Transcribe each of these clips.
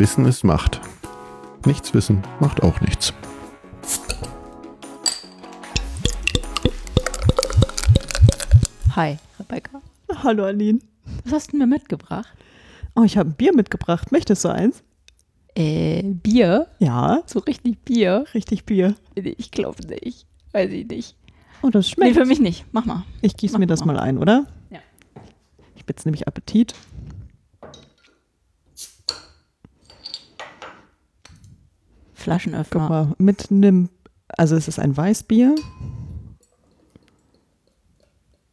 Wissen ist Macht. Nichts wissen macht auch nichts. Hi, Rebecca. Hallo Aline. Was hast du mir mitgebracht? Oh, ich habe ein Bier mitgebracht. Möchtest du eins? Äh, Bier? Ja, So richtig Bier? richtig Bier. Nee, Ich glaube nicht. Weiß ich nicht. Oh, das Nee, schmeckt. für mich nicht. Mach mal. ich gieße mir das mal. mal ein, oder? Ja. Ich habe jetzt nämlich Appetit. Guck Flaschenöffner. mal, mit einem, also es ist ein Weißbier.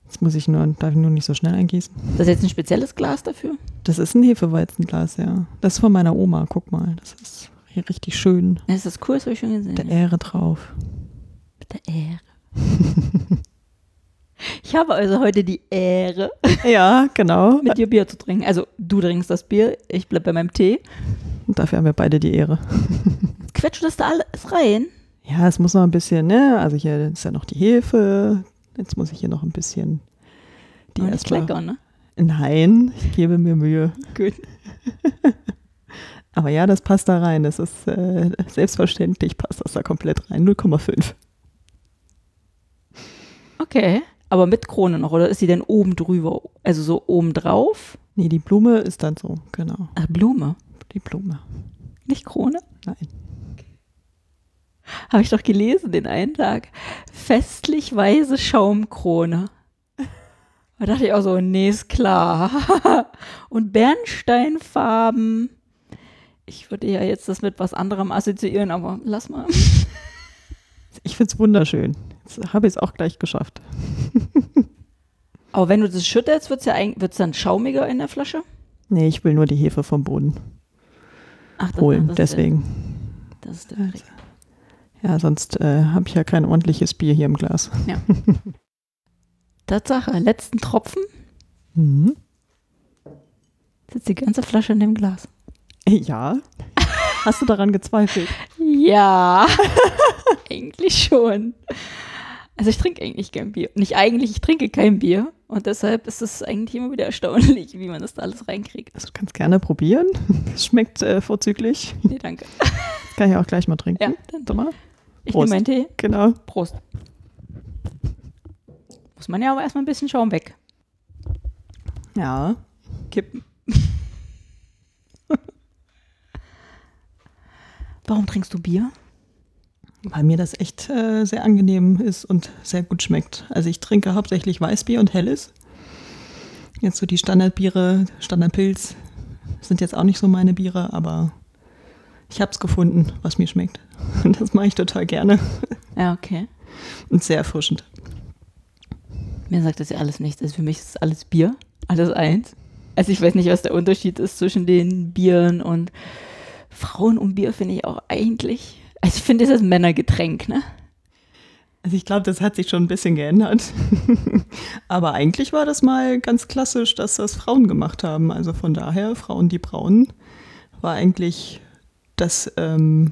Jetzt muss ich nur, darf ich nur nicht so schnell eingießen. Ist das jetzt ein spezielles Glas dafür? Das ist ein Hefeweizenglas, ja. Das ist von meiner Oma, guck mal. Das ist hier richtig schön. Ja, Ist das cool? Das habe ich schon gesehen. Der Ähre drauf. Mit der Ehre. ich habe also heute die Ehre, Ja, genau. mit dir Bier zu trinken. Also du trinkst das Bier, ich bleib bei meinem Tee. Und dafür haben wir beide die Ehre. Quetscht das da alles rein? Ja, es muss noch ein bisschen, ne? Also hier ist ja noch die Hefe. Jetzt muss ich hier noch ein bisschen die Aber erstmal. lecker, ne? Nein, ich gebe mir Mühe. Gut. Aber ja, das passt da rein. Das ist äh, selbstverständlich, passt das da komplett rein. 0,5. Okay. Aber mit Krone noch, oder ist sie denn oben drüber? Also so oben drauf? Nee, die Blume ist dann so, genau. Ach, Blume. Die Blume. Nicht Krone? Nein. Habe ich doch gelesen den einen Tag. Festlich weiße Schaumkrone. Da dachte ich auch so, nee, ist klar. Und Bernsteinfarben. Ich würde ja jetzt das mit was anderem assoziieren, aber lass mal. Ich finde es wunderschön. Jetzt habe ich es auch gleich geschafft. Aber wenn du das schüttelst, wird es ja wird's dann schaumiger in der Flasche? Nee, ich will nur die Hefe vom Boden Ach, holen. das ist der- Deswegen. Das ist der Trick. Ja, sonst äh, habe ich ja kein ordentliches Bier hier im Glas. Tatsache, letzten Tropfen Mhm. sitzt die ganze Flasche in dem Glas. Ja. Hast du daran gezweifelt? Ja, eigentlich schon. Also ich trinke eigentlich kein Bier. Nicht eigentlich, ich trinke kein Bier. Und deshalb ist es eigentlich immer wieder erstaunlich, wie man das da alles reinkriegt. Also, du kannst gerne probieren. Es schmeckt äh, vorzüglich. Nee, danke. Kann ich auch gleich mal trinken. Ja, dann Warte mal. ich Prost. nehme meinen Tee. Genau. Prost. Muss man ja aber erstmal ein bisschen Schaum weg. Ja. Kippen. Warum trinkst du Bier? Weil mir das echt äh, sehr angenehm ist und sehr gut schmeckt. Also ich trinke hauptsächlich Weißbier und Helles. Jetzt so die Standardbiere, Standardpilz sind jetzt auch nicht so meine Biere, aber ich habe es gefunden, was mir schmeckt. Und das mache ich total gerne Ja, okay. und sehr erfrischend. Mir sagt das ja alles nichts. Also für mich ist alles Bier. Alles eins. Also ich weiß nicht, was der Unterschied ist zwischen den Bieren und Frauen und Bier finde ich auch eigentlich. Also ich finde, es ist ein Männergetränk, ne? Also ich glaube, das hat sich schon ein bisschen geändert. Aber eigentlich war das mal ganz klassisch, dass das Frauen gemacht haben. Also von daher, Frauen, die brauen, war eigentlich das, ähm,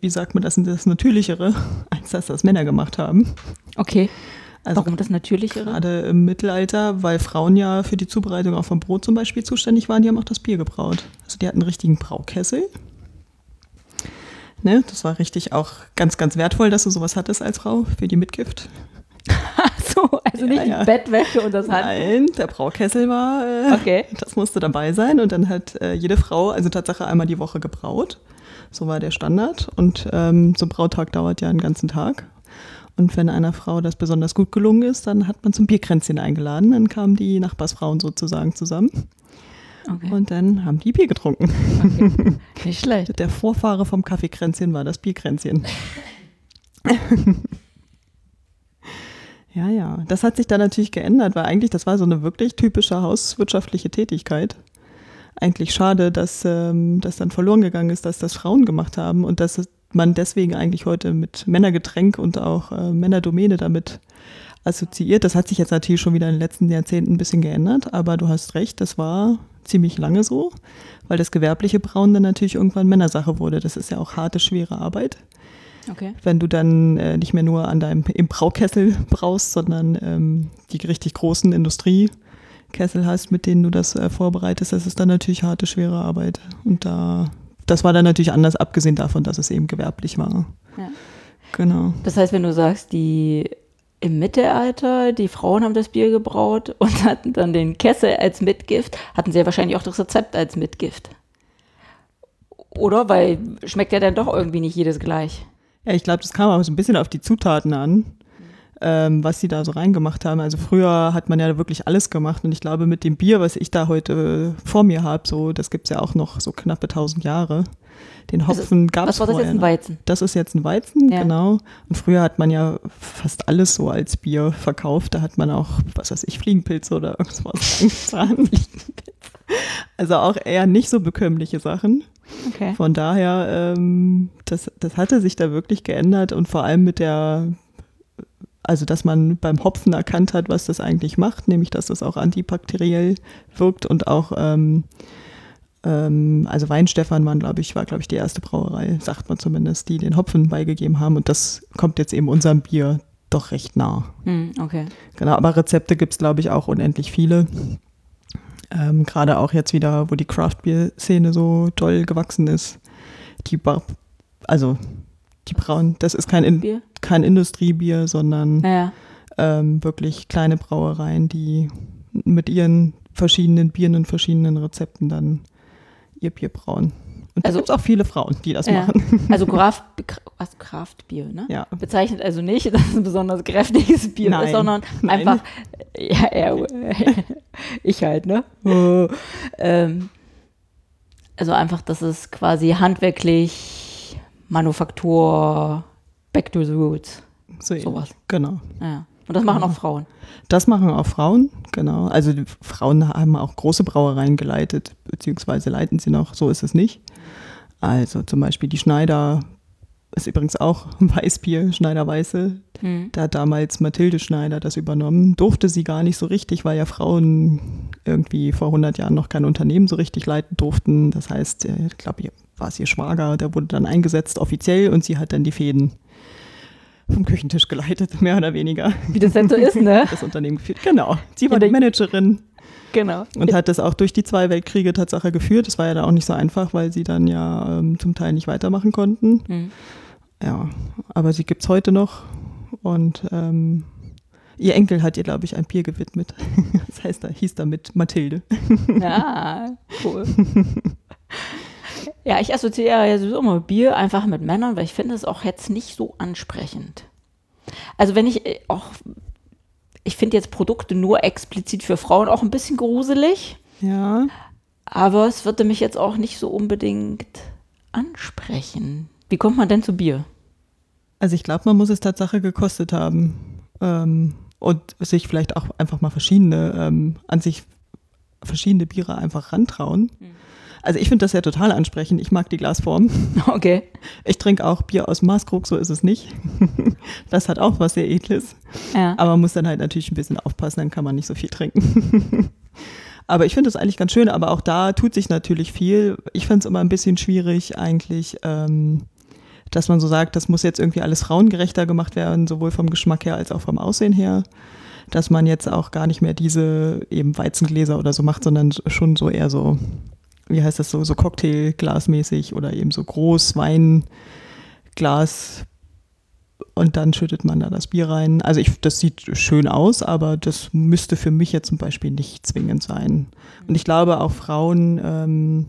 wie sagt man das, das Natürlichere, als dass das Männer gemacht haben. Okay. Also Warum das Natürlichere? gerade im Mittelalter, weil Frauen ja für die Zubereitung auch vom Brot zum Beispiel zuständig waren, die haben auch das Bier gebraut. Also die hatten einen richtigen Braukessel. Ne, das war richtig auch ganz, ganz wertvoll, dass du sowas hattest als Frau für die Mitgift. So, also nicht Ja, ja. die Bettwäsche und das Hand. Nein, der Braukessel war, äh, Okay. das musste dabei sein. Und dann hat äh, jede Frau, also Tatsache einmal die Woche gebraut. So war der Standard. Und ähm, so ein Brautag dauert ja einen ganzen Tag. Und wenn einer Frau das besonders gut gelungen ist, dann hat man zum Bierkränzchen eingeladen. Dann kamen die Nachbarsfrauen sozusagen zusammen. Okay. Und dann haben die Bier getrunken. okay. Nicht schlecht. Der Vorfahre vom Kaffeekränzchen war das Bierkränzchen. ja, ja. Das hat sich dann natürlich geändert, weil eigentlich das war so eine wirklich typische hauswirtschaftliche Tätigkeit. Eigentlich schade, dass ähm, das dann verloren gegangen ist, dass das Frauen gemacht haben und dass man deswegen eigentlich heute mit Männergetränk und auch äh, Männerdomäne damit assoziiert. Das hat sich jetzt natürlich schon wieder in den letzten Jahrzehnten ein bisschen geändert, aber du hast recht, das war ziemlich lange so, weil das gewerbliche Brauen dann natürlich irgendwann Männersache wurde. Das ist ja auch harte, schwere Arbeit. Okay. Wenn du dann äh, nicht mehr nur an deinem im Braukessel braust, sondern ähm, die richtig großen Industrie Kessel hast, mit denen du das äh, vorbereitest, das ist dann natürlich harte, schwere Arbeit. Und da, das war dann natürlich anders, abgesehen davon, dass es eben gewerblich war. Ja. Genau. Das heißt, wenn du sagst, die im Mittelalter, die Frauen haben das Bier gebraut und hatten dann den Kessel als Mitgift, hatten sie ja wahrscheinlich auch das Rezept als Mitgift. Oder? Weil schmeckt ja dann doch irgendwie nicht jedes gleich. Ja, ich glaube, das kam auch so ein bisschen auf die Zutaten an, ähm, was sie da so reingemacht haben. Also früher hat man ja wirklich alles gemacht und ich glaube, mit dem Bier, was ich da heute vor mir habe, so, das gibt's ja auch noch so knappe tausend Jahre. Den Hopfen gab's Was war das vorher jetzt, ein. Weizen? Das ist jetzt ein Weizen, Ja. genau. Und früher hat man ja fast alles so als Bier verkauft. Da hat man auch, was weiß ich, Fliegenpilze oder irgendwas reingetan. Also auch eher nicht so bekömmliche Sachen. Okay. Von daher, ähm, das, das hatte sich da wirklich geändert und vor allem mit der, also dass man beim Hopfen erkannt hat, was das eigentlich macht, nämlich dass das auch antibakteriell wirkt und auch, ähm, ähm, also Weinstefan waren, glaube ich, war, glaube ich, die erste Brauerei, sagt man zumindest, die den Hopfen beigegeben haben und das kommt jetzt eben unserem Bier doch recht nah. Hm, okay. Genau, aber Rezepte gibt es, glaube ich, auch unendlich viele. Ähm, Gerade auch jetzt wieder, wo die Craft-Bier-Szene so toll gewachsen ist. Die ba also die brauen, das ist kein, In kein Industriebier, sondern Naja. ähm, wirklich kleine Brauereien, die mit ihren verschiedenen Bieren und verschiedenen Rezepten dann ihr Bier brauen. Und Also- da gibt es auch viele Frauen, die das Ja. machen. Also Kraft, was Kraftbier, ne? Ja. Bezeichnet also nicht, dass es ein besonders kräftiges Bier Nein. ist, sondern Nein. einfach, ja, ja, ich halt, ne? ähm, also einfach, dass es quasi handwerklich, Manufaktur, back to the roots, So. Sowas. Genau. ja. Und das machen auch Frauen. Das machen auch Frauen, genau. Also die Frauen haben auch große Brauereien geleitet, beziehungsweise leiten sie noch, so ist es nicht. Also zum Beispiel die Schneider ist übrigens auch ein Weißbier, Schneider Weiße. Hm. Da hat damals Mathilde Schneider das übernommen. Durfte sie gar nicht so richtig, weil ja Frauen irgendwie vor 100 Jahren noch kein Unternehmen so richtig leiten durften. Das heißt, äh, ich glaube, war es ihr Schwager, der wurde dann eingesetzt offiziell und sie hat dann die Fäden vom Küchentisch geleitet, mehr oder weniger Wie das denn so ist, ne? das Unternehmen geführt. Genau. Sie war die Managerin Genau. und hat das auch durch die zwei Weltkriege Tatsache geführt. Das war ja da auch nicht so einfach, weil sie dann ja ähm, zum Teil nicht weitermachen konnten. Hm. Ja, aber sie gibt es heute noch und ähm, ihr Enkel hat ihr, glaube ich, ein Bier gewidmet. Das heißt, da hieß damit Mathilde. Ja, cool. ja, ich assoziiere ja sowieso immer Bier einfach mit Männern, weil ich finde es auch jetzt nicht so ansprechend. Also wenn ich äh, auch, ich finde jetzt Produkte nur explizit für Frauen auch ein bisschen gruselig, Ja, aber es würde mich jetzt auch nicht so unbedingt ansprechen. Wie kommt man denn zu Bier? also ich glaube, man muss es Tatsache gekostet haben ähm, und sich vielleicht auch einfach mal verschiedene, ähm, an sich verschiedene Biere einfach rantrauen. Also ich finde das ja total ansprechend. Ich mag die Glasform. Okay. Ich trinke auch Bier aus Maßkrug, so ist es nicht. Das hat auch was sehr Edles. Ja. Aber man muss dann halt natürlich ein bisschen aufpassen, dann kann man nicht so viel trinken. aber ich finde das eigentlich ganz schön, aber auch da tut sich natürlich viel. Ich finde es immer ein bisschen schwierig eigentlich, ähm, dass man so sagt, das muss jetzt irgendwie alles frauengerechter gemacht werden, sowohl vom Geschmack her als auch vom Aussehen her. Dass man jetzt auch gar nicht mehr diese eben Weizengläser oder so macht, sondern schon so eher so, wie heißt das so, so Cocktailglasmäßig oder eben so groß Weinglas und dann schüttet man da das Bier rein. Also ich, das sieht schön aus, aber das müsste für mich jetzt zum Beispiel nicht zwingend sein. Und ich glaube auch Frauen ähm,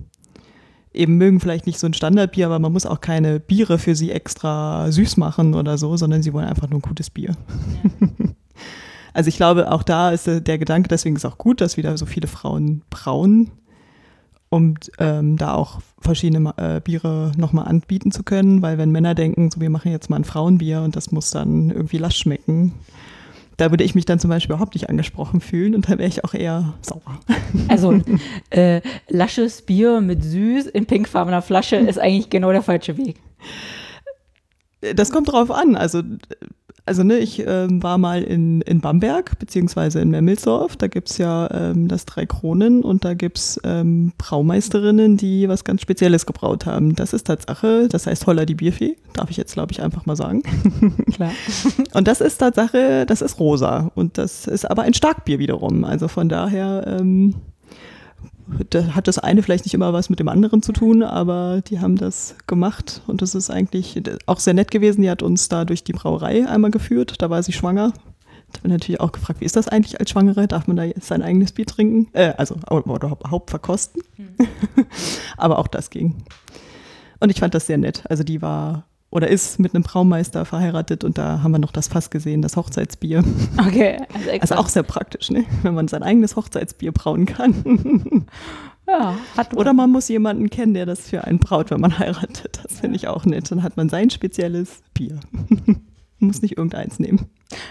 eben mögen vielleicht nicht so ein Standardbier, aber man muss auch keine Biere für sie extra süß machen oder so, sondern sie wollen einfach nur ein gutes Bier. also ich glaube, auch da ist der Gedanke, deswegen ist auch gut, dass wieder so viele Frauen brauen, um ähm, da auch verschiedene äh, Biere nochmal anbieten zu können, weil wenn Männer denken, so wir machen jetzt mal ein Frauenbier und das muss dann irgendwie lasch schmecken, da würde ich mich dann zum Beispiel überhaupt nicht angesprochen fühlen und da wäre ich auch eher sauer. Also äh, lasches Bier mit süß in pinkfarbener Flasche ist eigentlich genau der falsche Weg. Das kommt drauf an. Also Also ne, ich ähm, war mal in, in Bamberg, beziehungsweise in Memmelsdorf. Da gibt's ja ähm, das Drei Kronen und da gibt's ähm, Braumeisterinnen, die was ganz Spezielles gebraut haben. Das ist Tatsache, das heißt Holler die Bierfee, darf ich jetzt glaube ich einfach mal sagen. Klar. Und das ist Tatsache, das ist rosa und das ist aber ein Starkbier wiederum. Also von daher ähm, da hat das eine vielleicht nicht immer was mit dem anderen zu tun, aber die haben das gemacht und das ist eigentlich auch sehr nett gewesen. Die hat uns da durch die Brauerei einmal geführt, da war sie schwanger. Da haben wir natürlich auch gefragt, wie ist das eigentlich als Schwangere? Darf man da jetzt sein eigenes Bier trinken? Äh, also oder überhaupt verkosten? aber auch das ging. Und ich fand das sehr nett. Also die war oder ist mit einem Braumeister verheiratet und da haben wir noch das Fass gesehen, das Hochzeitsbier. Okay. Also, also auch sehr praktisch, ne? wenn man sein eigenes Hochzeitsbier brauen kann. Ja, hat. Oder man muss jemanden kennen, der das für einen braut, wenn man heiratet. Das finde ich auch nett. Dann hat man sein spezielles Bier. muss nicht irgendeins nehmen.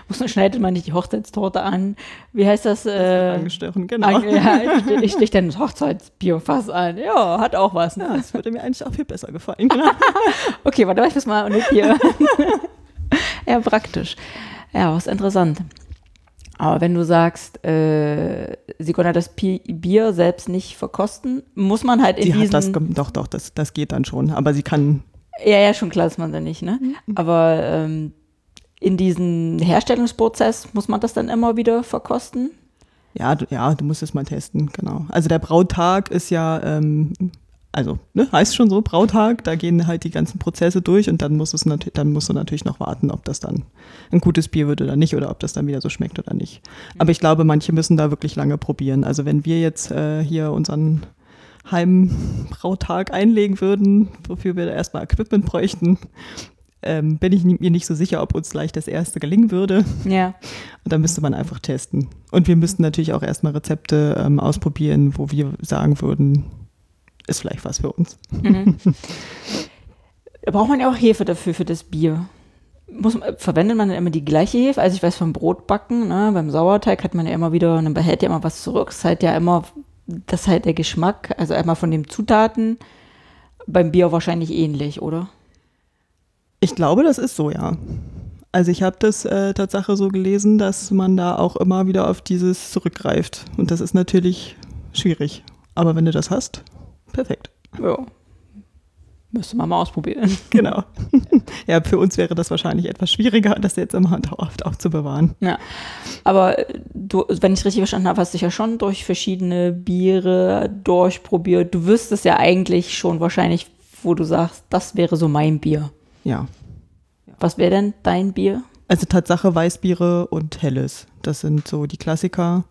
Muss, schneidet man nicht die Hochzeitstorte an? Wie heißt das? Äh, Angestochen, genau. an, ja, ich, ich stich dann das Hochzeitsbierfass an. Ja, hat auch was. Ne? Ja, das würde mir eigentlich auch viel besser gefallen. Genau. Okay, warte, ich muss mal notieren. ja, praktisch. Ja, was interessant. Aber wenn du sagst, äh, sie konnte das Bier selbst nicht verkosten, muss man halt in Sie diesen... hat das, doch, doch, das, das geht dann schon. Aber sie kann, Ja, ja, schon klar, dass man da nicht, ne? Aber ähm, in diesen Herstellungsprozess muss man das dann immer wieder verkosten? ja, du, ja, du musst es mal testen, genau. Also der Brautag ist ja, ähm, also, ne, heißt schon so, Brautag, da gehen halt die ganzen Prozesse durch und dann muss es natürlich, dann musst du natürlich noch warten, ob das dann ein gutes Bier wird oder nicht oder ob das dann wieder so schmeckt oder nicht. Aber ich glaube, manche müssen da wirklich lange probieren. Also wenn wir jetzt äh, hier unseren Heimbrautag einlegen würden, wofür wir da erstmal Equipment bräuchten, ähm, bin ich mir nicht so sicher, ob uns gleich das erste gelingen würde. Ja. Und da müsste man einfach testen. Und wir müssten natürlich auch erstmal Rezepte ähm, ausprobieren, wo wir sagen würden, ist vielleicht was für uns. Mhm. Da braucht man ja auch Hefe dafür, für das Bier. Muss, verwendet man dann immer die gleiche Hefe? Also ich weiß vom Brotbacken, ne, beim Sauerteig hat man ja immer wieder, man behält ja immer was zurück. Es ist halt ja immer, das ist halt der Geschmack, also einmal von den Zutaten. Beim Bier wahrscheinlich ähnlich, oder? Ich glaube, das ist so, ja. Also ich habe das äh, Tatsache so gelesen, dass man da auch immer wieder auf dieses zurückgreift. Und das ist natürlich schwierig. Aber wenn du das hast, perfekt. Ja. Müsste man mal ausprobieren. Genau. ja, für uns wäre das wahrscheinlich etwas schwieriger, das jetzt immer dauerhaft aufzubewahren. Ja. Aber äh, du, wenn ich richtig verstanden habe, hast du dich ja schon durch verschiedene Biere durchprobiert. Du wüsstest ja eigentlich schon wahrscheinlich, wo du sagst, das wäre so mein Bier. Ja. Was wäre denn dein Bier? Also Tatsache Weißbiere und Helles. Das sind so die Klassiker,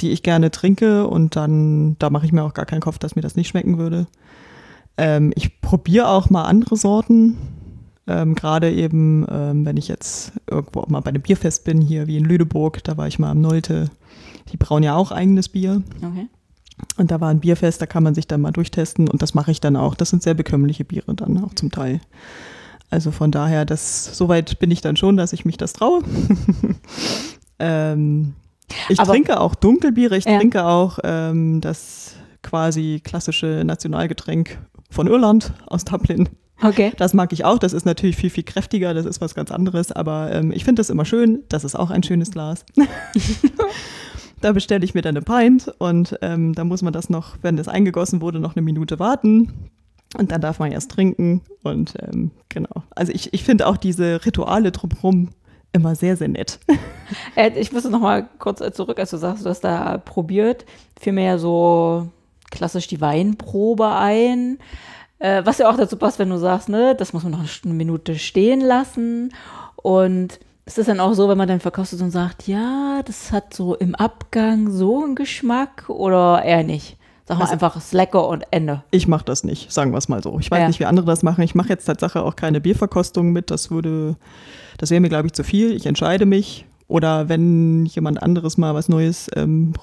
die ich gerne trinke und dann, da mache ich mir auch gar keinen Kopf, dass mir das nicht schmecken würde. Ähm, ich probiere auch mal andere Sorten. Ähm, Gerade eben, ähm, wenn ich jetzt irgendwo auch mal bei einem Bierfest bin, hier wie in Lüneburg, da war ich mal am Nolte. Die brauen ja auch eigenes Bier. Okay. Und da war ein Bierfest, da kann man sich dann mal durchtesten und das mache ich dann auch. Das sind sehr bekömmliche Biere dann auch zum Teil. Also von daher, das, soweit bin ich dann schon, dass ich mich das traue. ähm, ich Aber- trinke auch Dunkelbiere, ich Ja. trinke auch ähm, das quasi klassische Nationalgetränk von Irland aus Dublin. Okay. Das mag ich auch, das ist natürlich viel, viel kräftiger, das ist was ganz anderes, aber ähm, ich finde das immer schön, das ist auch ein schönes Glas. da bestelle ich mir dann eine Pint und ähm, da muss man das noch, wenn das eingegossen wurde, noch eine Minute warten. Und dann darf man erst trinken. Und ähm, genau. Also ich, ich finde auch diese Rituale drumherum immer sehr, sehr nett. Äh, ich müsste noch mal kurz äh, zurück, als du sagst, du hast da probiert. Fiel mir ja so klassisch die Weinprobe ein. Äh, was ja auch dazu passt, wenn du sagst, ne, das muss man noch eine Minute stehen lassen. Und es ist dann auch so, wenn man dann verkostet und sagt, ja, das hat so im Abgang so einen Geschmack oder eher nicht. Sag mal Also- einfach, lecker und Ende. Ich mache das nicht, sagen wir es mal so. Ich weiß Ja. nicht, wie andere das machen. Ich mache jetzt Tatsache auch keine Bierverkostung mit. Das würde, das wäre mir, glaube ich, zu viel. Ich entscheide mich. Oder wenn jemand anderes mal was Neues ähm,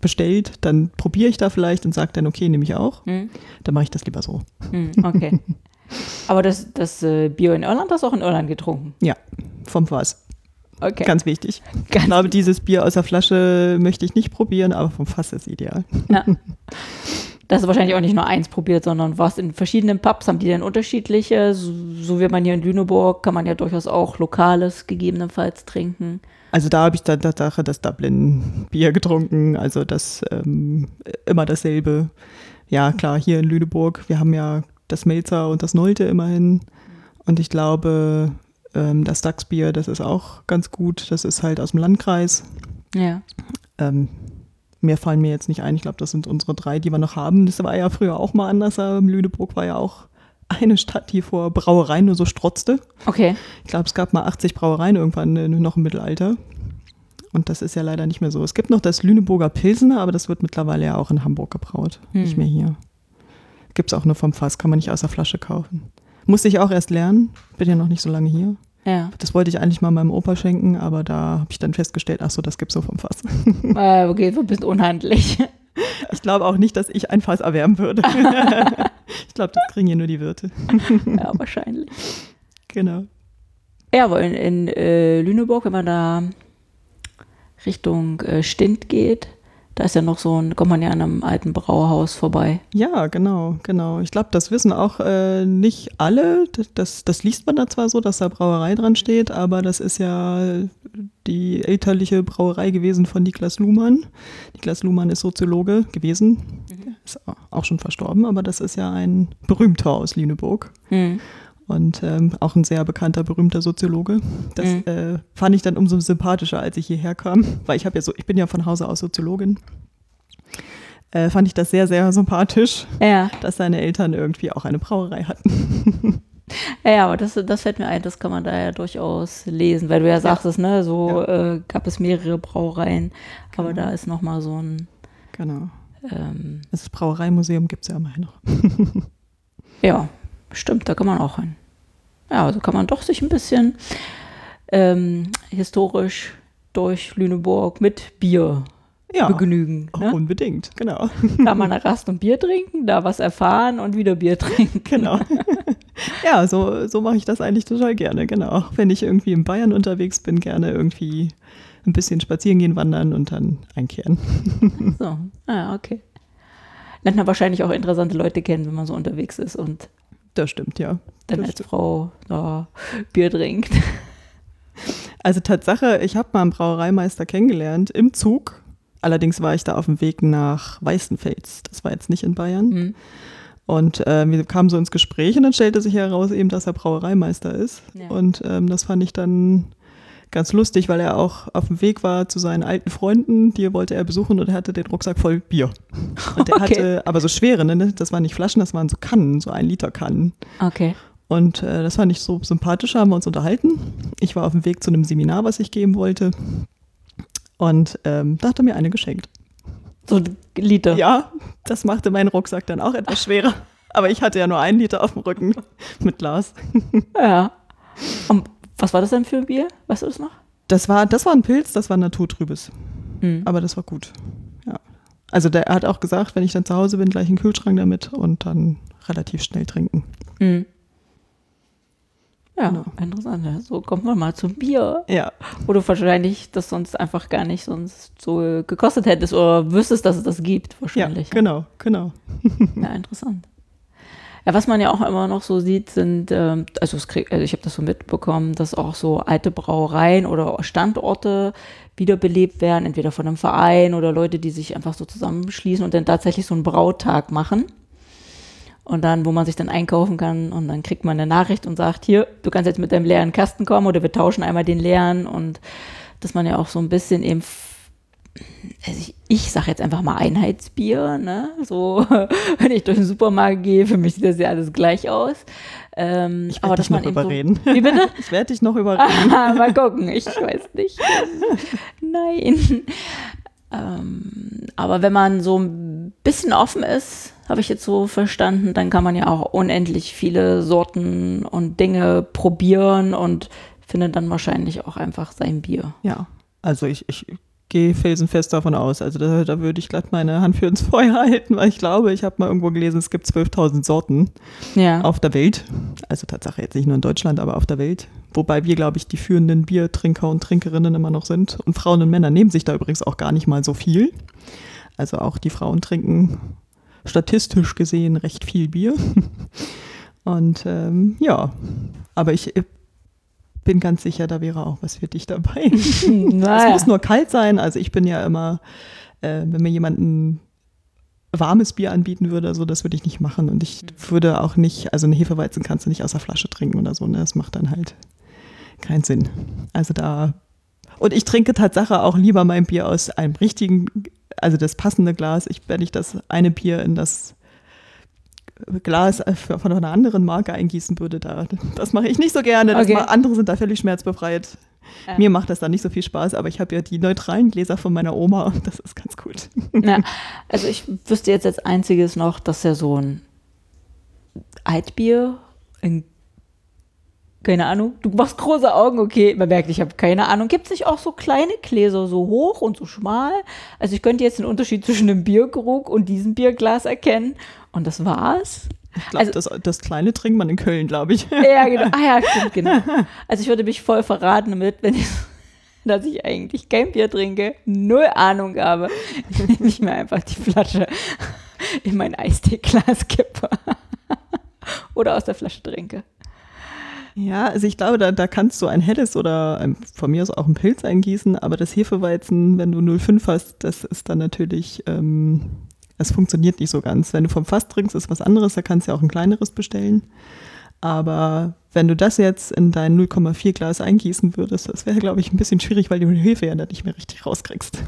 bestellt, dann probiere ich da vielleicht und sage dann, okay, nehme ich auch. Hm? Dann mache ich das lieber so. Hm, okay. Aber das, das äh, Bier in Irland hast du auch in Irland getrunken. Ja, vom Fass. Okay. Ganz wichtig. Ganz Ich glaube, dieses Bier aus der Flasche möchte ich nicht probieren, aber vom Fass ist ideal. Ja. Da hast du wahrscheinlich auch nicht nur eins probiert, sondern warst in verschiedenen Pubs. Haben die denn unterschiedliche? So, so wie man hier in Lüneburg, kann man ja durchaus auch Lokales gegebenenfalls trinken. Also da habe ich dann Tatsache das Dublin-Bier getrunken, also das ähm, immer dasselbe. Ja, klar, hier in Lüneburg, wir haben ja das Melzer und das Nolte immerhin. Und ich glaube, ähm, das Dachsbier, das ist auch ganz gut. Das ist halt aus dem Landkreis. Ja. Ähm, mehr fallen mir jetzt nicht ein. Ich glaube, das sind unsere drei, die wir noch haben. Das war ja früher auch mal anders. Lüneburg war ja auch eine Stadt, die vor Brauereien nur so strotzte. Okay. Ich glaube, es gab mal 80 Brauereien irgendwann äh, noch im Mittelalter. Und das ist ja leider nicht mehr so. Es gibt noch das Lüneburger Pilsener, aber das wird mittlerweile ja auch in Hamburg gebraut. Hm. Nicht mehr hier. Gibt es auch nur vom Fass, kann man nicht aus der Flasche kaufen. Musste ich auch erst lernen. Bin ja noch nicht so lange hier. Ja. Das wollte ich eigentlich mal meinem Opa schenken, aber da habe ich dann festgestellt, ach so, das gibt's so vom Fass. Äh, okay, ein bisschen unhandlich. Ich glaube auch nicht, dass ich ein Fass erwärmen würde. ich glaube, das kriegen hier nur die Wirte. ja, wahrscheinlich. Genau. Ja, aber in, in äh, Lüneburg, wenn man da Richtung äh, Stint geht, da ist ja noch so ein, kommt man ja an einem alten Brauhaus vorbei. Ja, genau, genau. Ich glaube, das wissen auch äh, nicht alle. Das, das, liest man da zwar so, dass da Brauerei dran steht, aber das ist ja die elterliche Brauerei gewesen von Niklas Luhmann. Niklas Luhmann ist Soziologe gewesen, ist auch schon verstorben, aber das ist ja ein berühmter aus Lüneburg. Hm. Und ähm, auch ein sehr bekannter, berühmter Soziologe. Das Mhm. äh, fand ich dann umso sympathischer, als ich hierher kam, weil ich habe ja so, ich bin ja von Hause aus Soziologin. Äh, fand ich das sehr, sehr sympathisch, Ja, dass seine Eltern irgendwie auch eine Brauerei hatten. ja, ja, aber das, das fällt mir ein, das kann man da ja durchaus lesen, weil du ja sagtest, ne, so äh, gab es mehrere Brauereien, aber Genau. da ist nochmal so ein, Genau. ähm, Das Brauereimuseum gibt es ja immerhin noch. ja, stimmt, da kann man auch hin. Ja, also kann man doch sich ein bisschen ähm, historisch durch Lüneburg mit Bier Ja, begnügen. auch Ne? unbedingt, genau. Da mal eine Rast und Bier trinken, da was erfahren und wieder Bier trinken. Genau. ja, so, so mache ich das eigentlich total gerne, genau. Wenn ich irgendwie in Bayern unterwegs bin, gerne irgendwie ein bisschen spazieren gehen, wandern und dann einkehren. So, ah, okay. Lernt man wahrscheinlich auch interessante Leute kennen, wenn man so unterwegs ist und Das stimmt, ja. dann Das als stimmt. Frau da Bier trinkt. Also Tatsache, ich habe mal einen Brauereimeister kennengelernt im Zug. Allerdings war ich da auf dem Weg nach Weißenfels. Das war jetzt nicht in Bayern. Hm. Und äh, wir kamen so ins Gespräch und dann stellte sich heraus eben, dass er Brauereimeister ist. Ja. Und ähm, das fand ich dann ganz lustig, weil er auch auf dem Weg war zu seinen alten Freunden, die wollte er besuchen und er hatte den Rucksack voll Bier. Und er Okay. hatte aber so schwere, ne? das waren nicht Flaschen, das waren so Kannen, so ein Liter Kannen. Okay. Und äh, das fand ich so sympathisch, haben wir uns unterhalten. Ich war auf dem Weg zu einem Seminar, was ich geben wollte. Und ähm, da hat er mir eine geschenkt. So ein Liter. Ja, das machte meinen Rucksack dann auch etwas schwerer. Aber ich hatte ja nur einen Liter auf dem Rücken mit Glas. ja. Und was war das denn für ein Bier? Weißt du das noch? Das war, das war ein Pilz, das war naturtrübes. Hm. Aber das war gut. Ja. Also der er hat auch gesagt, wenn ich dann zu Hause bin, gleich einen Kühlschrank damit und dann relativ schnell trinken. Hm. Ja, Genau. interessant. ja. So kommt man mal zum Bier. Ja. Wo du wahrscheinlich das sonst einfach gar nicht sonst so gekostet hättest oder wüsstest, dass es das gibt, Ja, wahrscheinlich. genau, genau. Ja, interessant. Ja, was man ja auch immer noch so sieht, sind, ähm, also, es krieg, also ich habe das so mitbekommen, dass auch so alte Brauereien oder Standorte wiederbelebt werden, entweder von einem Verein oder Leute, die sich einfach so zusammenschließen und dann tatsächlich so einen Brautag machen. Und dann, wo man sich dann einkaufen kann und dann kriegt man eine Nachricht und sagt, hier, du kannst jetzt mit deinem leeren Kasten kommen oder wir tauschen einmal den leeren und dass man ja auch so ein bisschen eben also ich, ich sage jetzt einfach mal Einheitsbier, ne? So, wenn ich durch den Supermarkt gehe, für mich sieht das ja alles gleich aus. Ähm, Ich werde dich noch überreden. So, wie bitte? Ich werde dich noch überreden. Ah, mal gucken, ich weiß nicht. Nein. Ähm, aber wenn man so ein bisschen offen ist, habe ich jetzt so verstanden, dann kann man ja auch unendlich viele Sorten und Dinge probieren und findet dann wahrscheinlich auch einfach sein Bier. Ja, also ich, ich gehe felsenfest davon aus. Also da, da würde ich glatt meine Hand für ins Feuer halten, weil ich glaube, ich habe mal irgendwo gelesen, es gibt 12.000 Sorten Ja. auf der Welt. Also Tatsache jetzt nicht nur in Deutschland, aber auf der Welt. Wobei wir, glaube ich, die führenden Biertrinker und Trinkerinnen immer noch sind. Und Frauen und Männer nehmen sich da übrigens auch gar nicht mal so viel. Also auch die Frauen trinken statistisch gesehen recht viel Bier. Und ähm, ja, aber ich äh, bin ganz sicher, da wäre auch was für dich dabei. Es naja. muss nur kalt sein. Also ich bin ja immer, äh, wenn mir jemand ein warmes Bier anbieten würde, so das würde ich nicht machen. Und ich würde auch nicht, also eine Hefeweizen kannst du nicht aus der Flasche trinken oder so. Ne? Das macht dann halt keinen Sinn. Also da. Und ich trinke Tatsache auch lieber mein Bier aus einem richtigen, also das passende Glas. Ich, wenn ich das eine Bier in das Glas von einer anderen Marke eingießen würde, da, das mache ich nicht so gerne. Okay. ma- andere sind da völlig schmerzbefreit. Ja. Mir macht das dann nicht so viel Spaß, aber ich habe ja die neutralen Gläser von meiner Oma und das ist ganz gut. Ja, also ich wüsste jetzt als einziges noch, dass ja so ein Altbier in keine Ahnung, du machst große Augen, okay, man merkt, ich habe keine Ahnung. Gibt es nicht auch so kleine Gläser, so hoch und so schmal? Also ich könnte jetzt den Unterschied zwischen dem Bierkrug und diesem Bierglas erkennen und das war's. Ich glaube, Also- das, das kleine trinkt man in Köln, glaube ich. Ja, genau. Ah ja, stimmt, genau. Also ich würde mich voll verraten damit, wenn ich, dass ich eigentlich kein Bier trinke, null Ahnung habe, indem ich mir einfach die Flasche in mein Eisteeglas kippe. Oder aus der Flasche trinke. Ja, also ich glaube, da, da kannst du ein helles oder ein, von mir aus auch ein Pilz eingießen, aber das Hefeweizen, wenn du 0,5 hast, das ist dann natürlich, ähm, das funktioniert nicht so ganz. Wenn du vom Fass trinkst, ist was anderes, da kannst du ja auch ein kleineres bestellen. Aber wenn du das jetzt in dein 0,4 Glas eingießen würdest, das wäre, glaube ich, ein bisschen schwierig, weil du die Hefe ja dann nicht mehr richtig rauskriegst.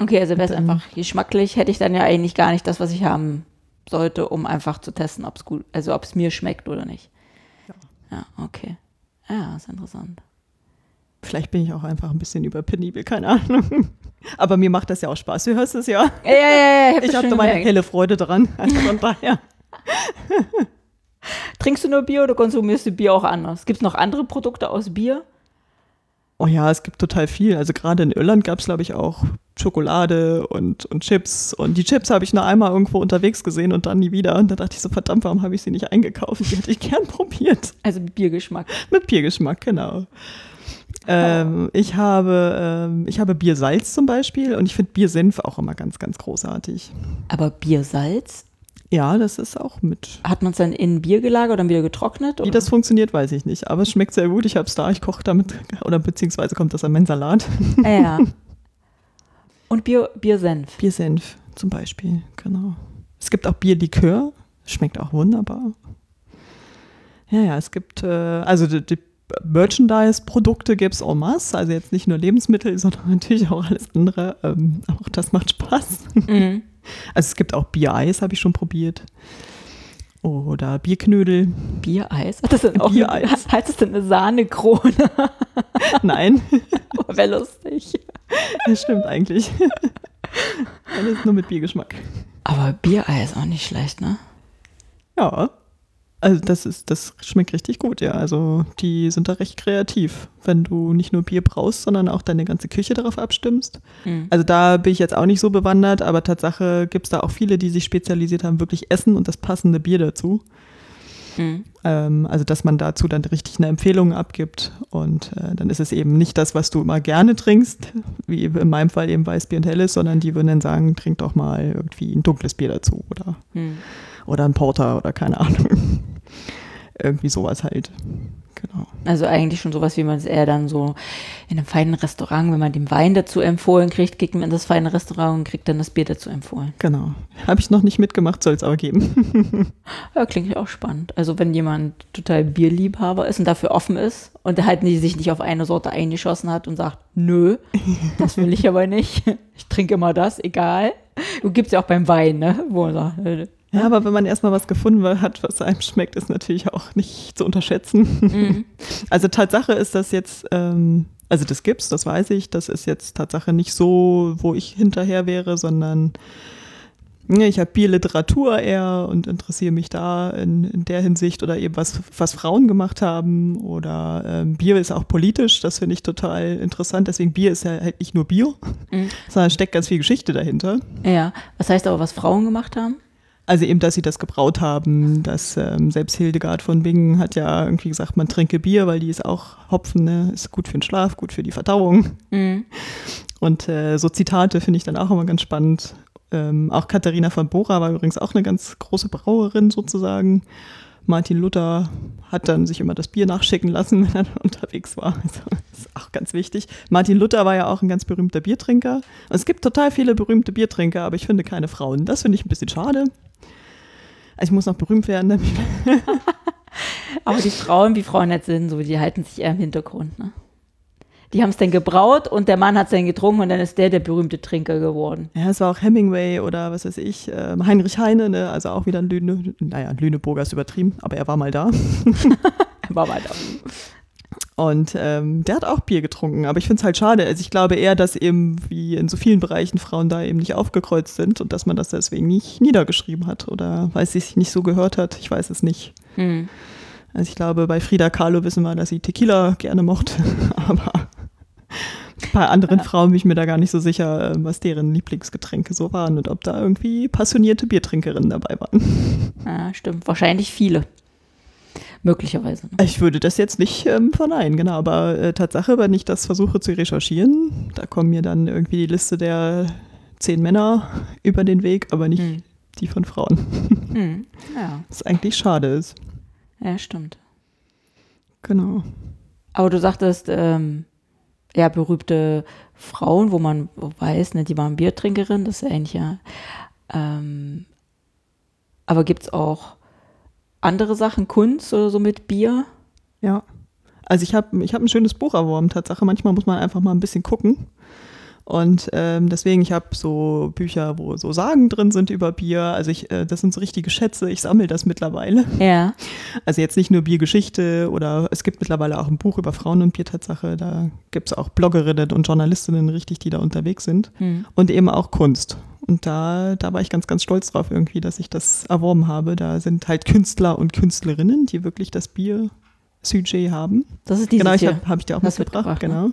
Okay, also wäre es einfach geschmacklich, hätte ich dann ja eigentlich gar nicht das, was ich haben sollte, um einfach zu testen, ob es gut, also ob es mir schmeckt oder nicht. Ja, okay. Ja, ist interessant. Vielleicht bin ich auch einfach ein bisschen überpenibel, keine Ahnung. Aber mir macht das ja auch Spaß. Du hörst es ja. Ja, ja, ja, Ich das habe da meine gemerkt. helle Freude dran. Also von daher. Trinkst du nur Bier oder konsumierst du Bier auch anders? Gibt es noch andere Produkte aus Bier? Oh ja, es gibt total viel. Also gerade in Irland gab es, glaube ich, auch Schokolade und, und Chips. Und die Chips habe ich nur einmal irgendwo unterwegs gesehen und dann nie wieder. Und da dachte ich so, verdammt, warum habe ich sie nicht eingekauft? Die hätte ich gern probiert. Also Biergeschmack. Mit Biergeschmack, genau. Ähm, ich, habe, ähm, ich habe Biersalz zum Beispiel und ich finde Biersenf auch immer ganz, ganz großartig. Aber Biersalz, Ja, das ist auch mit. hat man es dann in Bier gelagert und dann wieder getrocknet? Wie Oder? das funktioniert, weiß ich nicht. Aber es schmeckt sehr gut. Ich habe es da, ich koche damit. Oder beziehungsweise kommt das an meinen Salat. Ah, ja. Und Bier, Biersenf. Biersenf zum Beispiel, genau. Es gibt auch Bierlikör, schmeckt auch wunderbar. Ja, ja, es gibt, äh, also die, die Merchandise-Produkte gibt es en masse, also jetzt nicht nur Lebensmittel, sondern natürlich auch alles andere. Ähm, auch das macht Spaß. Mhm. Also es gibt auch Biereis, habe ich schon probiert. Oder Bierknödel. Biereis? Hat das denn auch Biereis. Heißt das denn eine Sahnekrone? Nein, Wäre lustig. das stimmt eigentlich. Alles nur mit Biergeschmack. Aber Biereis auch nicht schlecht, ne? Ja. Also das ist, das schmeckt richtig gut, ja. Also die sind da recht kreativ, wenn du nicht nur Bier brauchst, sondern auch deine ganze Küche darauf abstimmst. Mhm. Also da bin ich jetzt auch nicht so bewandert, aber Tatsache gibt es da auch viele, die sich spezialisiert haben, wirklich Essen und das passende Bier dazu. Mhm. Ähm, also dass man dazu dann richtig eine Empfehlung abgibt und äh, dann ist es eben nicht das, was du immer gerne trinkst, wie in meinem Fall eben Weißbier und Helles, sondern die würden dann sagen, trink doch mal irgendwie ein dunkles Bier dazu oder Mhm. oder ein Porter oder keine Ahnung. Irgendwie sowas halt. Genau. Also eigentlich schon sowas, wie man es eher dann so in einem feinen Restaurant, wenn man den Wein dazu empfohlen kriegt, geht man in das feine Restaurant und kriegt dann das Bier dazu empfohlen. Genau. Habe ich noch nicht mitgemacht, soll es aber geben. Ja, klingt ja auch spannend. Also wenn jemand total Bierliebhaber ist und dafür offen ist und halt sich nicht auf eine Sorte eingeschossen hat und sagt, nö, das will ich aber nicht. Ich trinke immer das, egal. Du gibt's ja auch beim Wein, ne? Wo man sagt, äh, Ja, aber wenn man erstmal was gefunden hat, was einem schmeckt, ist natürlich auch nicht zu unterschätzen. mhm. Also Tatsache ist das jetzt, ähm, also das gibt's, das weiß ich, das ist jetzt Tatsache nicht so, wo ich hinterher wäre, sondern ja, ich habe Bierliteratur eher und interessiere mich da in, in der Hinsicht oder eben was, was Frauen gemacht haben oder ähm, Bier ist auch politisch, das finde ich total interessant. Deswegen Bier ist ja halt nicht nur Bier, Mhm. sondern steckt ganz viel Geschichte dahinter. ja. Was heißt aber, was Frauen gemacht haben? Also eben, dass sie das gebraut haben, dass ähm, selbst Hildegard von Bingen hat ja irgendwie gesagt, man trinke Bier, weil die ist auch Hopfen, ne? ist gut für den Schlaf, gut für die Verdauung. Mhm. Und äh, so Zitate finde ich dann auch immer ganz spannend. Ähm, auch Katharina von Bora war übrigens auch eine ganz große Brauerin sozusagen. Martin Luther hat dann sich immer das Bier nachschicken lassen, wenn er unterwegs war. Also, das ist auch ganz wichtig. Martin Luther war ja auch ein ganz berühmter Biertrinker. Es gibt total viele berühmte Biertrinker, aber ich finde keine Frauen. Das finde ich ein bisschen schade. Also ich muss noch berühmt werden. Aber die Frauen, wie Frauen jetzt sind, so, die halten sich eher im Hintergrund. Ne? Die haben es dann gebraut und der Mann hat es dann getrunken und dann ist der der berühmte Trinker geworden. Ja, es war auch Hemingway oder was weiß ich, äh, Heinrich Heine, ne? also auch wieder ein Lüne, naja, Lüneburger ist übertrieben, aber er war mal da. Er war weiter. Und ähm, der hat auch Bier getrunken, aber ich finde es halt schade. Also ich glaube eher, dass eben wie in so vielen Bereichen Frauen da eben nicht aufgekreuzt sind und dass man das deswegen nicht niedergeschrieben hat oder weil es sich nicht so gehört hat. Ich weiß es nicht. Hm. Also ich glaube, bei Frida Kahlo wissen wir, dass sie Tequila gerne mochte, aber bei anderen Frauen bin ich mir da gar nicht so sicher, äh, was deren Lieblingsgetränke so waren und ob da irgendwie passionierte Biertrinkerinnen dabei waren. Ja, stimmt. Wahrscheinlich viele. Möglicherweise. Ne? Ich würde das jetzt nicht ähm, verneinen, genau, aber äh, Tatsache, wenn ich das versuche zu recherchieren, da kommen mir dann irgendwie die Liste der zehn Männer über den Weg, aber nicht Hm. die von Frauen. Hm. Ja. Was eigentlich schade ist. ja, stimmt. Genau. Aber du sagtest, ähm, ja, berühmte Frauen, wo man weiß, ne, die waren Biertrinkerin, das ist eigentlich ja. Ähm, aber gibt es auch andere Sachen, Kunst oder so mit Bier? Ja. Also ich habe ich hab ein schönes Buch erworben, Tatsache. Manchmal muss man einfach mal ein bisschen gucken. Und ähm, deswegen, ich habe so Bücher, wo so Sagen drin sind über Bier. Also ich, äh, das sind so richtige Schätze. Ich sammle das mittlerweile. Ja. Also jetzt nicht nur Biergeschichte oder es gibt mittlerweile auch ein Buch über Frauen und Bier, Tatsache. Da gibt es auch Bloggerinnen und Journalistinnen richtig, die da unterwegs sind. Hm. Und eben auch Kunst. Und da, da war ich ganz, ganz stolz drauf irgendwie, dass ich das erworben habe. Da sind halt Künstler und Künstlerinnen, die wirklich das Bier-Sujet haben. Das ist dieses genau, ich habe hab ich dir auch Hast mitgebracht, mitgebracht, ne?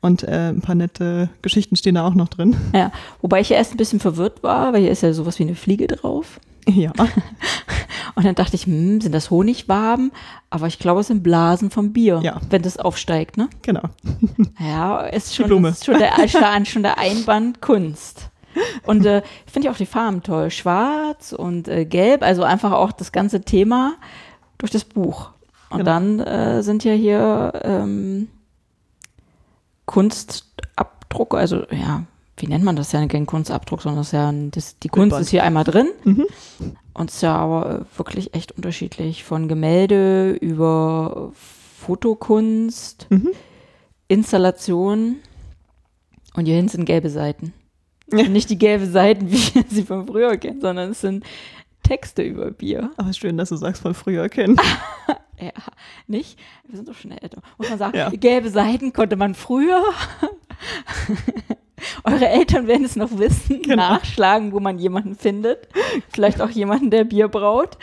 Und äh, ein paar nette Geschichten stehen da auch noch drin. Ja, wobei ich ja erst ein bisschen verwirrt war, weil hier ist ja sowas wie eine Fliege drauf. Ja, Und dann dachte ich, hm, sind das Honigwaben? Aber ich glaube, es sind Blasen vom Bier, Ja. wenn das aufsteigt, ne? genau. Ja, ist schon, ist schon, der, schon, der Einband Kunst. Und äh, ich finde ja auch die Farben toll. Schwarz und äh, gelb, also einfach auch das ganze Thema durch das Buch. Und Genau. dann äh, sind ja hier ähm, Kunstabdrucke, also ja, wie nennt man das ja kein Kunstabdruck, sondern das ist ja ein, das, die Kunst Bildband. ist hier einmal drin. Mhm. Und es ist ja aber äh, wirklich echt unterschiedlich. Von Gemälde über Fotokunst, Mhm. Installation und hier hinten sind gelbe Seiten. Ja. Und Nicht die gelbe Seiten, wie wir sie von früher kennen, sondern es sind Texte über Bier. Aber schön, dass du sagst, von früher kennen. Ja, nicht? Wir sind doch schon älter. Muss man sagen, Ja. gelbe Seiten konnte man früher. Eure Eltern werden es noch wissen, Genau. nachschlagen, wo man jemanden findet. Vielleicht auch jemanden, der Bier braut.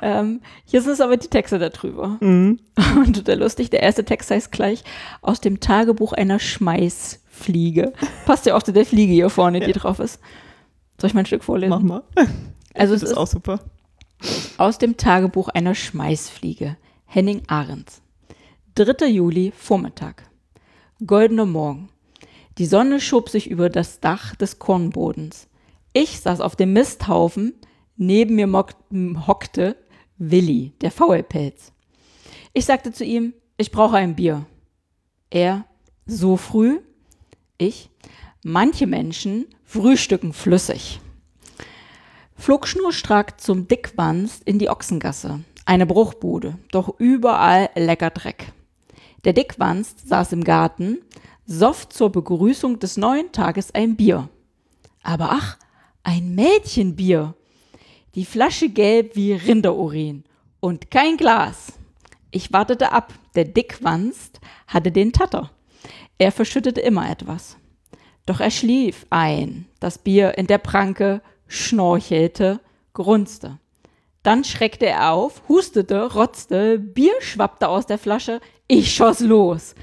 Ähm, hier sind es aber die Texte darüber. Mhm. Und total lustig, der erste Text heißt gleich aus dem Tagebuch einer Schmeißfliege. Passt ja auch zu der Fliege hier vorne, die Ja. drauf ist. Soll ich mal ein Stück vorlesen? Mach mal. Also Das ist auch super. aus dem Tagebuch einer Schmeißfliege. Henning Ahrens. 3. Juli, Vormittag. Goldener Morgen. Die Sonne schob sich über das Dach des Kornbodens. Ich saß auf dem Misthaufen. Neben mir hockte Willi, der Faulpelz. Ich sagte zu ihm, ich brauche ein Bier. Er, so früh? Ich, manche Menschen frühstücken flüssig flog schnurstracks zum Dickwanst in die Ochsengasse, eine Bruchbude, doch überall lecker Dreck. Der Dickwanst saß im Garten, soff zur Begrüßung des neuen Tages ein Bier. Aber ach, ein Mädchenbier. Die Flasche gelb wie Rinderurin und kein Glas. Ich wartete ab, der Dickwanst hatte den Tatter. Er verschüttete immer etwas. Doch er schlief ein, das Bier in der Pranke, schnorchelte, grunzte. Dann schreckte er auf, hustete, rotzte, Bier schwappte aus der Flasche, ich schoss los.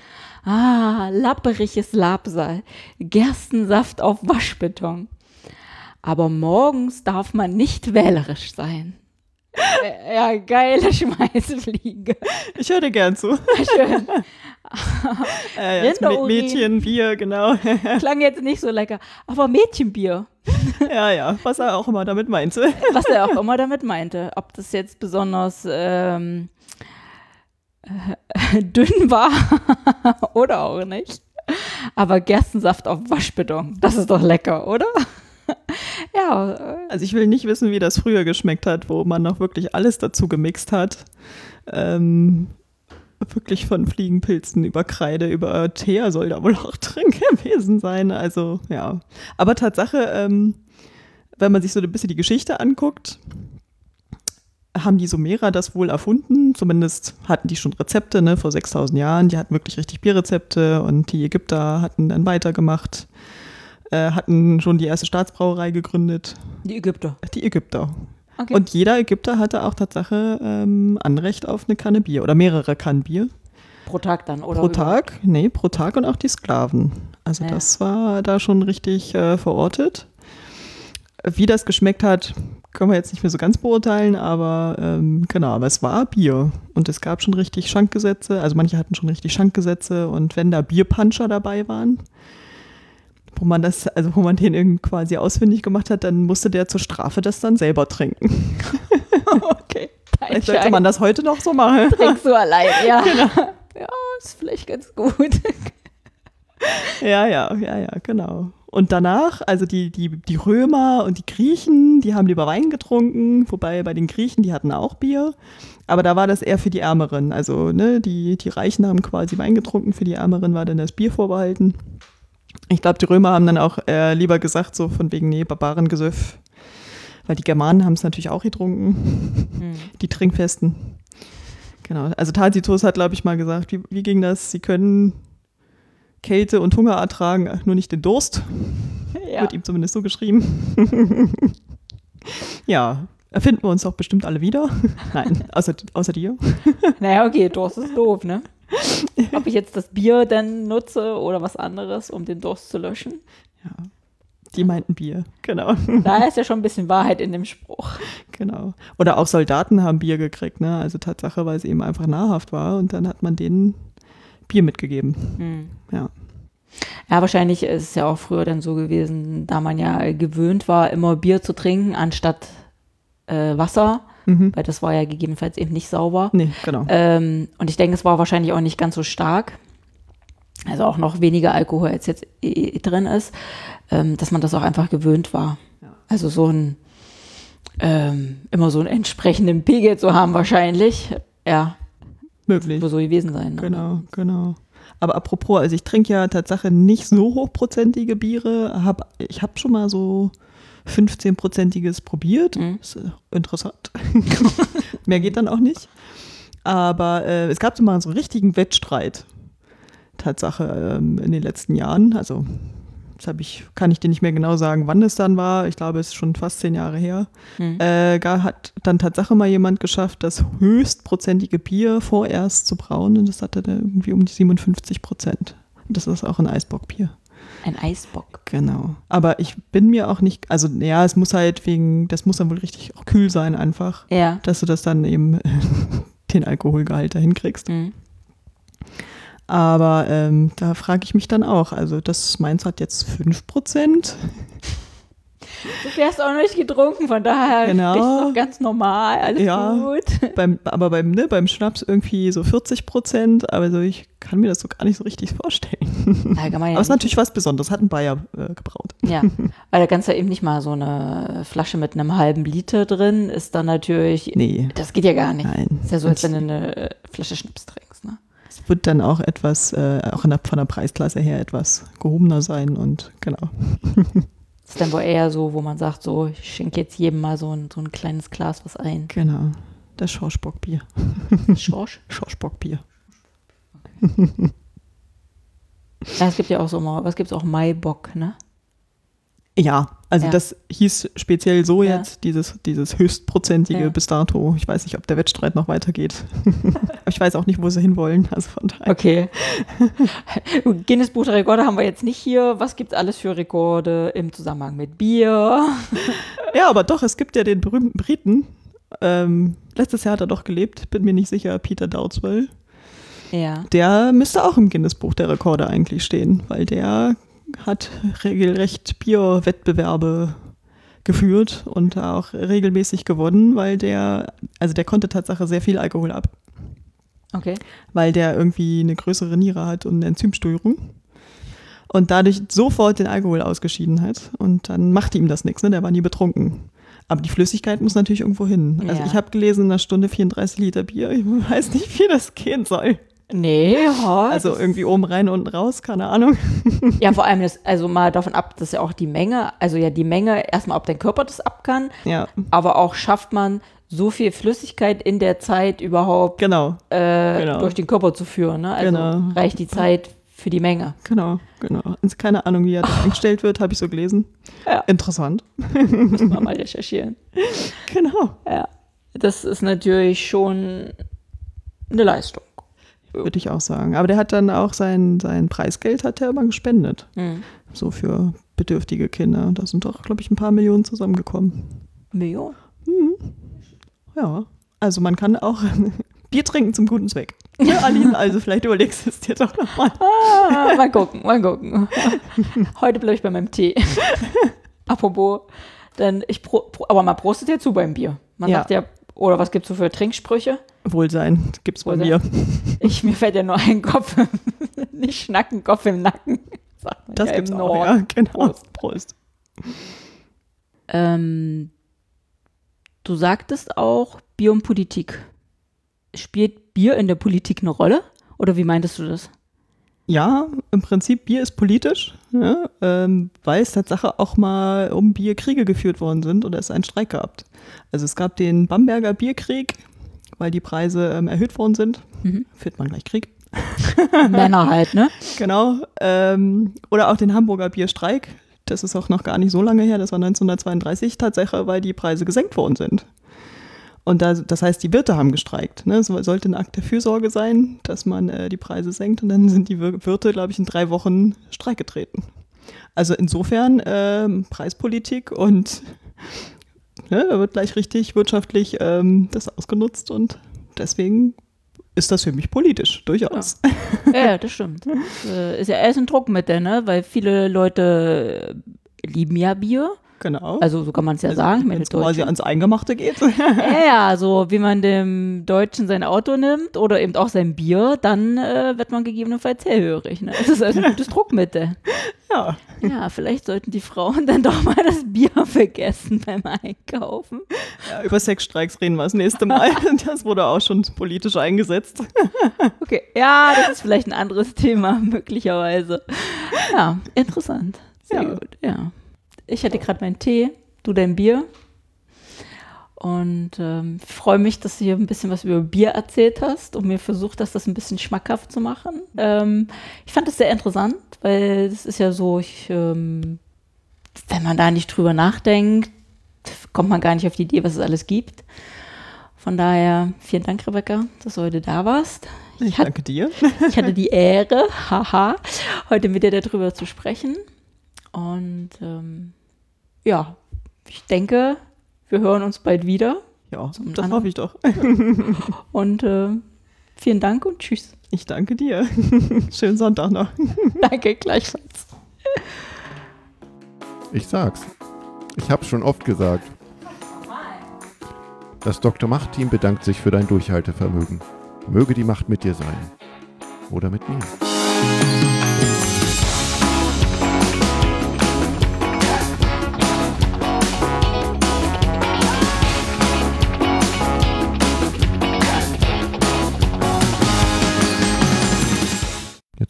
Ah, lapperiges Labsal, Gerstensaft auf Waschbeton. Aber morgens darf man nicht wählerisch sein. Äh, Ja, geile Schmeißfliege. Ich höre dir gern zu. Schön. äh, Mä- Rinderurin. Mädchenbier, genau. Klang jetzt nicht so lecker. Aber Mädchenbier, ja, ja, was er auch immer damit meinte. was er auch immer damit meinte. Ob das jetzt besonders ähm, äh, dünn war oder auch nicht. Aber Gerstensaft auf Waschbeton, das ist doch lecker, oder? ja, äh, Also ich will nicht wissen, wie das früher geschmeckt hat, wo man noch wirklich alles dazu gemixt hat. Ähm, wirklich von Fliegenpilzen über Kreide, über Teer soll da wohl auch drin gewesen sein. Also ja. Aber Tatsache, ähm, wenn man sich so ein bisschen die Geschichte anguckt, haben die Sumerer das wohl erfunden. Zumindest hatten die schon Rezepte ne, vor 6000 Jahren. Die hatten wirklich richtig Bierrezepte und die Ägypter hatten dann weitergemacht, äh, hatten schon die erste Staatsbrauerei gegründet. die Ägypter. Die Ägypter. Okay. Und jeder Ägypter hatte auch Tatsache ähm, Anrecht auf eine Kanne Bier oder mehrere Kannen Bier. pro Tag dann, oder? pro über- Tag, nee, pro Tag und auch die Sklaven. Also Ja. das war da schon richtig äh, verortet. Wie das geschmeckt hat, können wir jetzt nicht mehr so ganz beurteilen, aber ähm, genau, aber es war Bier. Und es gab schon richtig Schankgesetze, also manche hatten schon richtig Schankgesetze und wenn da Bierpuncher dabei waren, wo man das, also wo man den irgendwie quasi ausfindig gemacht hat, dann musste der zur Strafe das dann selber trinken. okay. Vielleicht sollte man das heute noch so machen. Trinkst du allein, ja. Genau. Ja, ist vielleicht ganz gut. Ja, ja, ja, ja, genau. Und danach, also die, die, die Römer und die Griechen, die haben lieber Wein getrunken, wobei bei den Griechen, die hatten auch Bier. Aber da war das eher für die Ärmeren. Also, ne, die, die Reichen haben quasi Wein getrunken, für die Ärmeren war dann das Bier vorbehalten. Ich glaube, die Römer haben dann auch äh, lieber gesagt, so von wegen, nee, Barbarengesöff. Weil die Germanen haben es natürlich auch getrunken, Hm. die Trinkfesten. Genau. Also Tacitus hat, glaube ich, mal gesagt, wie, wie ging das? Sie können Kälte und Hunger ertragen, nur nicht den Durst. Ja. Wird ihm zumindest so geschrieben. ja, erfinden wir uns doch bestimmt alle wieder. Nein, außer, außer dir. Naja, okay, Durst ist doof, ne? Ob ich jetzt das Bier dann nutze oder was anderes, um den Durst zu löschen. Ja. Die meinten Bier, genau. Da ist ja schon ein bisschen Wahrheit in dem Spruch. genau. Oder auch Soldaten haben Bier gekriegt, ne? Also Tatsache, weil es eben einfach nahrhaft war und dann hat man denen Bier mitgegeben. Hm. Ja. Ja, wahrscheinlich ist es ja auch früher dann so gewesen, da man ja gewöhnt war, immer Bier zu trinken anstatt äh, Wasser, Mhm. weil das war ja gegebenenfalls eben nicht sauber. Nee, genau. Ähm, und ich denke, es war wahrscheinlich auch nicht ganz so stark. Also auch noch weniger Alkohol, als jetzt eh drin ist, ähm, dass man das auch einfach gewöhnt war. Ja. Also so ein, ähm, immer so einen entsprechenden Pegel zu haben wahrscheinlich. Ja, Möglich. wird so gewesen sein. Ne? Genau, genau. Aber apropos, also ich trinke ja Tatsache nicht so hochprozentige Biere. Hab, ich habe schon mal so 15-prozentiges probiert. Mhm. Ist äh, interessant. Mehr geht dann auch nicht. Aber äh, es gab so mal so einen richtigen Wettstreit. Tatsache ähm, in den letzten Jahren. Also das ich, kann ich dir nicht mehr genau sagen, wann es dann war. Ich glaube, es ist schon fast zehn Jahre her. Hm. Äh, hat dann Tatsache mal jemand geschafft, das höchstprozentige Bier vorerst zu brauen und das hatte dann irgendwie um die 57 Prozent. Und Das ist auch ein Eisbockbier. Ein Eisbock. Genau. Aber ich bin mir auch nicht, also ja, es muss halt wegen, das muss dann wohl richtig auch kühl sein einfach, Ja. dass du das dann eben den Alkoholgehalt dahin kriegst. Hm. Aber ähm, da frage ich mich dann auch, also das meins hat jetzt 5 Prozent. Du hast auch noch nicht getrunken, von daher Genau. ist es doch ganz normal, alles Ja. gut. beim, aber beim, ne, beim Schnaps irgendwie so 40 Prozent, aber so, ich kann mir das so gar nicht so richtig vorstellen. Ja aber es ist natürlich was Besonderes, hat ein Bayer äh, gebraut. Ja, weil da kannst du eben nicht mal so eine Flasche mit einem halben Liter drin, ist dann natürlich, Nee, das geht ja gar nicht. nein. Ist ja so, als wenn du eine äh, Flasche Schnaps trinkst, ne? Es wird dann auch etwas, äh, auch in der, von der Preisklasse her etwas gehobener sein und genau. Ist dann wohl eher so, wo man sagt, so, ich schenke jetzt jedem mal so ein, so ein kleines Glas was ein. Genau. Das Schorschbockbier. Schorsch? Schorschbockbier. Ja, es gibt ja auch so mal, was gibt's auch Maibock, ne? Ja, also Ja. das hieß speziell so Ja. jetzt, dieses, dieses höchstprozentige Ja. bis dato. Ich weiß nicht, ob der Wettstreit noch weitergeht. Ich weiß auch nicht, wo sie hinwollen. Also von daher. Okay. Guinness Buch der Rekorde haben wir jetzt nicht hier. Was gibt's alles für Rekorde im Zusammenhang mit Bier? Ja, aber doch, es gibt ja den berühmten Briten. Ähm, letztes Jahr hat er doch gelebt, bin mir nicht sicher, Peter Dowdeswell. Ja. der müsste auch im Guinness-Buch der Rekorde eigentlich stehen, weil der hat regelrecht Bierwettbewerbe geführt und auch regelmäßig gewonnen, weil der, also der konnte Tatsache sehr viel Alkohol ab, Okay. weil der irgendwie eine größere Niere hat und eine Enzymsteuerung und dadurch sofort den Alkohol ausgeschieden hat und dann machte ihm das nichts, ne? der war nie betrunken. Aber die Flüssigkeit muss natürlich irgendwo hin. Also Ja. ich habe gelesen, in einer Stunde 34 Liter Bier. Ich weiß nicht, wie das gehen soll. Nee, ja. Also irgendwie oben rein, unten raus, keine Ahnung. Ja, vor allem, das, also mal davon ab, dass ja auch die Menge, also ja die Menge, erstmal, ob dein Körper das ab kann, Ja, aber auch schafft man so viel Flüssigkeit in der Zeit überhaupt genau, äh, Genau. durch den Körper zu führen. Ne? Also Genau. reicht die Zeit für die Menge. genau, genau. Und keine Ahnung, wie er das eingestellt wird, habe ich so gelesen. Ja. Interessant. Müssen wir mal recherchieren. Genau, Ja, das ist natürlich schon eine Leistung. Würde ich auch sagen. Aber der hat dann auch sein, sein Preisgeld hat er immer gespendet. Hm. So für bedürftige Kinder. Da sind doch, glaube ich, ein paar Millionen zusammengekommen. Million. Ja, also man kann auch Bier trinken zum guten Zweck. Ja, Aline, also vielleicht überlegst du es dir doch nochmal. Ah, mal gucken, mal gucken. Heute bleibe ich bei meinem Tee. Apropos, dann ich pro, pro, aber man prostet ja zu beim Bier. Man Ja. sagt ja, oder was gibt's so für Trinksprüche? Wohlsein gibt's bei Wohlsein. mir. Ich, mir fällt ja nur ein Kopf, nicht schnacken, Kopf im Nacken. Sagt man Das ja gibt's im auch, Norden. ja, genau. Prost. Prost. Ähm, du sagtest auch Bier und Politik. Spielt Bier in der Politik eine Rolle? Oder wie meintest du das? Ja, im Prinzip Bier ist politisch, ja, ähm, weil es Tatsache auch mal um Bier Kriege geführt worden sind oder es einen Streik gab. Also es gab den Bamberger Bierkrieg, weil die Preise ähm, erhöht worden sind. Mhm. Führt man gleich Krieg. Männer halt, ne? Genau. Ähm, oder auch den Hamburger Bierstreik. Das ist auch noch gar nicht so lange her, das war 1932 Tatsache, weil die Preise gesenkt worden sind. Und da, das heißt, die Wirte haben gestreikt. Ne? Es sollte ein Akt der Fürsorge sein, dass man äh, die Preise senkt. Und dann sind die Wir- Wirte, glaube ich, in drei Wochen Streik getreten. Also insofern ähm, Preispolitik und ne, da wird gleich richtig wirtschaftlich ähm, das ausgenutzt. Und deswegen ist das für mich politisch, durchaus. Ja, das stimmt. Das, äh, ist ja erst ein Druckmittel, ne? Weil viele Leute äh, lieben ja Bier. Genau. Also so kann man es ja sagen. Ich Wenn es quasi ans Eingemachte geht. Ja, ja, so wie man dem Deutschen sein Auto nimmt oder eben auch sein Bier, dann äh, wird man gegebenenfalls hellhörig. Ne? Das ist also ein gutes Druckmittel. ja. Ja, vielleicht sollten die Frauen dann doch mal das Bier vergessen beim Einkaufen. ja, über Sexstreiks reden wir das nächste Mal. Das wurde auch schon politisch eingesetzt. Okay, ja, das ist vielleicht ein anderes Thema, möglicherweise. Ja, interessant. Sehr Ja. gut, ja. Ich hatte gerade meinen Tee, du dein Bier. Und ähm, ich freue mich, dass du hier ein bisschen was über Bier erzählt hast und mir versucht hast, das ein bisschen schmackhaft zu machen. Ähm, ich fand das sehr interessant, weil das ist ja so, ich, ähm, wenn man da nicht drüber nachdenkt, kommt man gar nicht auf die Idee, was es alles gibt. Von daher, vielen Dank, Rebecca, dass du heute da warst. Ich hatte- danke dir. ich hatte die Ehre, haha, heute mit dir darüber zu sprechen. Und ähm, ja, ich denke, wir hören uns bald wieder. Ja, Zum das anderen. hoffe ich doch. Und äh, vielen Dank und tschüss. Ich danke dir. Schönen Sonntag noch. Danke gleichfalls. Ich sag's. Ich hab's schon oft gesagt. Das Dr. Macht-Team bedankt sich für dein Durchhaltevermögen. Möge die Macht mit dir sein. Oder mit mir.